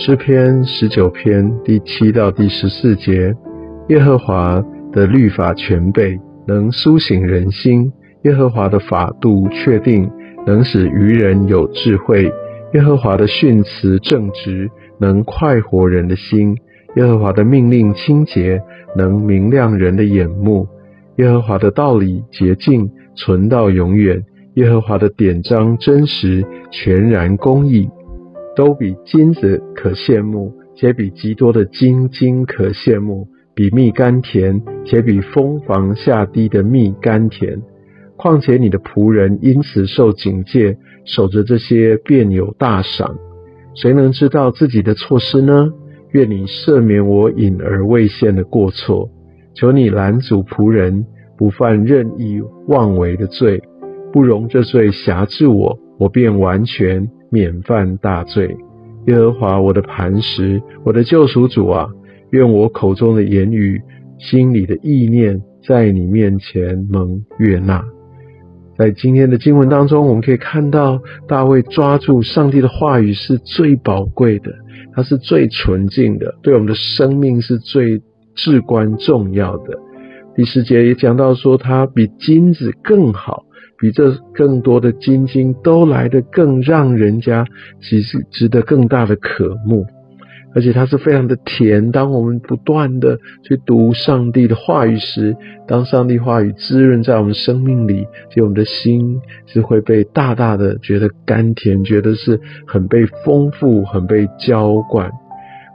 诗篇十九篇第七到第十四节：耶和华的律法全备，能苏醒人心；耶和华的法度确定，能使愚人有智慧；耶和华的训词正直，能快活人的心；耶和华的命令清洁，能明亮人的眼目；耶和华的道理洁净，存到永远；耶和华的典章真实，全然公义。都比金子可羡慕，且比极多的金金可羡慕；比蜜甘甜，且比蜂房下滴的蜜甘甜。况且你的仆人因此受警戒，守着这些便有大赏。谁能知道自己的错失呢？愿你赦免我隐而未现的过错。求你拦阻仆人不犯任意妄为的罪，不容这罪辖制我，我便完全。免犯大罪，耶和华我的磐石，我的救赎主啊，愿我口中的言语、心里的意念，在你面前蒙悦纳。在今天的经文当中，我们可以看到大卫抓住上帝的话语是最宝贵的，它是最纯净的，对我们的生命是最至关重要的。第十节也讲到说，它比金子更好。比这更多的金金都来得更让人家其实值得更大的渴慕，而且它是非常的甜。当我们不断的去读上帝的话语时，当上帝话语滋润在我们生命里，就我们的心是会被大大的觉得甘甜，觉得是很被丰富、很被浇灌。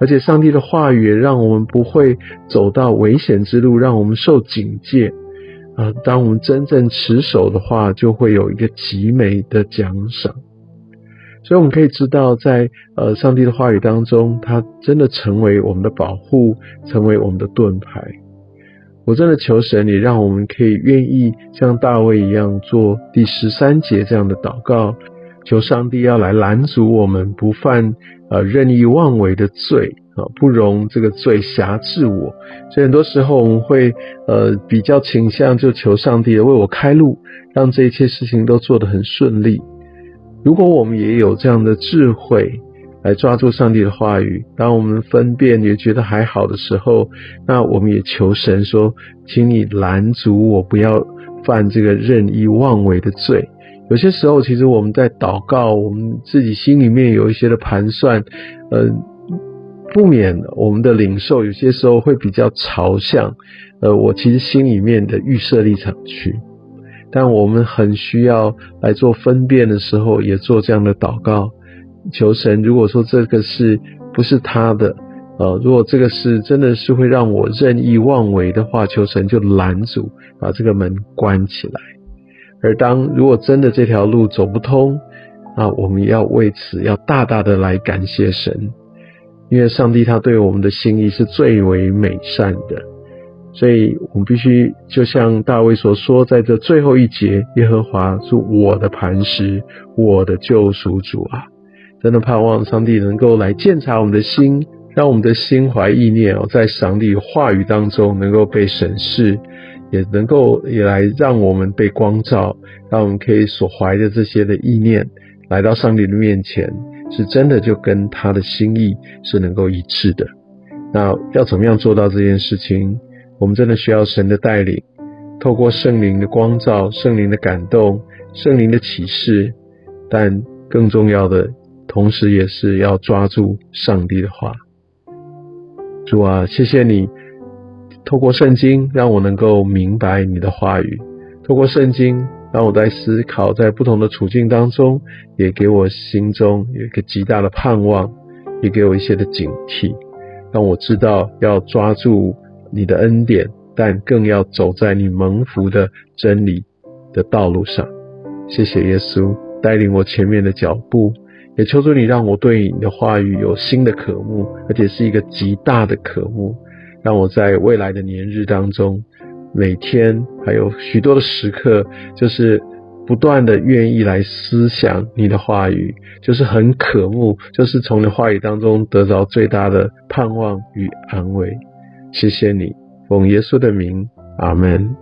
而且上帝的话语也让我们不会走到危险之路，让我们受警戒。啊，当我们真正持守的话，就会有一个极美的奖赏。所以我们可以知道，在呃上帝的话语当中，它真的成为我们的保护，成为我们的盾牌。我真的求神，你让我们可以愿意像大卫一样做第十三节这样的祷告，求上帝要来拦阻我们不犯呃任意妄为的罪。啊，不容这个罪辖制我，所以很多时候我们会呃比较倾向就求上帝为我开路，让这一切事情都做得很顺利。如果我们也有这样的智慧来抓住上帝的话语，当我们分辨也觉得还好的时候，那我们也求神说，请你拦阻我不要犯这个任意妄为的罪。有些时候，其实我们在祷告，我们自己心里面有一些的盘算，呃。不免我们的领受有些时候会比较朝向，呃，我其实心里面的预设立场去，但我们很需要来做分辨的时候，也做这样的祷告，求神。如果说这个是不是他的，呃，如果这个是真的是会让我任意妄为的话，求神就拦阻，把这个门关起来。而当如果真的这条路走不通，那我们要为此要大大的来感谢神。因为上帝他对我们的心意是最为美善的，所以我们必须就像大卫所说，在这最后一节，耶和华是我的磐石，我的救赎主啊！真的盼望上帝能够来鉴察我们的心，让我们的心怀意念哦，在上帝话语当中能够被审视，也能够也来让我们被光照，让我们可以所怀的这些的意念来到上帝的面前。是真的就跟他的心意是能够一致的。那要怎么样做到这件事情？我们真的需要神的带领，透过圣灵的光照、圣灵的感动、圣灵的启示。但更重要的，同时也是要抓住上帝的话。主啊，谢谢你透过圣经让我能够明白你的话语，透过圣经。当我在思考，在不同的处境当中，也给我心中有一个极大的盼望，也给我一些的警惕，让我知道要抓住你的恩典，但更要走在你蒙福的真理的道路上。谢谢耶稣带领我前面的脚步，也求主你让我对你的话语有新的渴慕，而且是一个极大的渴慕，让我在未来的年日当中。每天还有许多的时刻，就是不断的愿意来思想你的话语，就是很渴慕，就是从你话语当中得到最大的盼望与安慰。谢谢你，奉耶稣的名，阿门。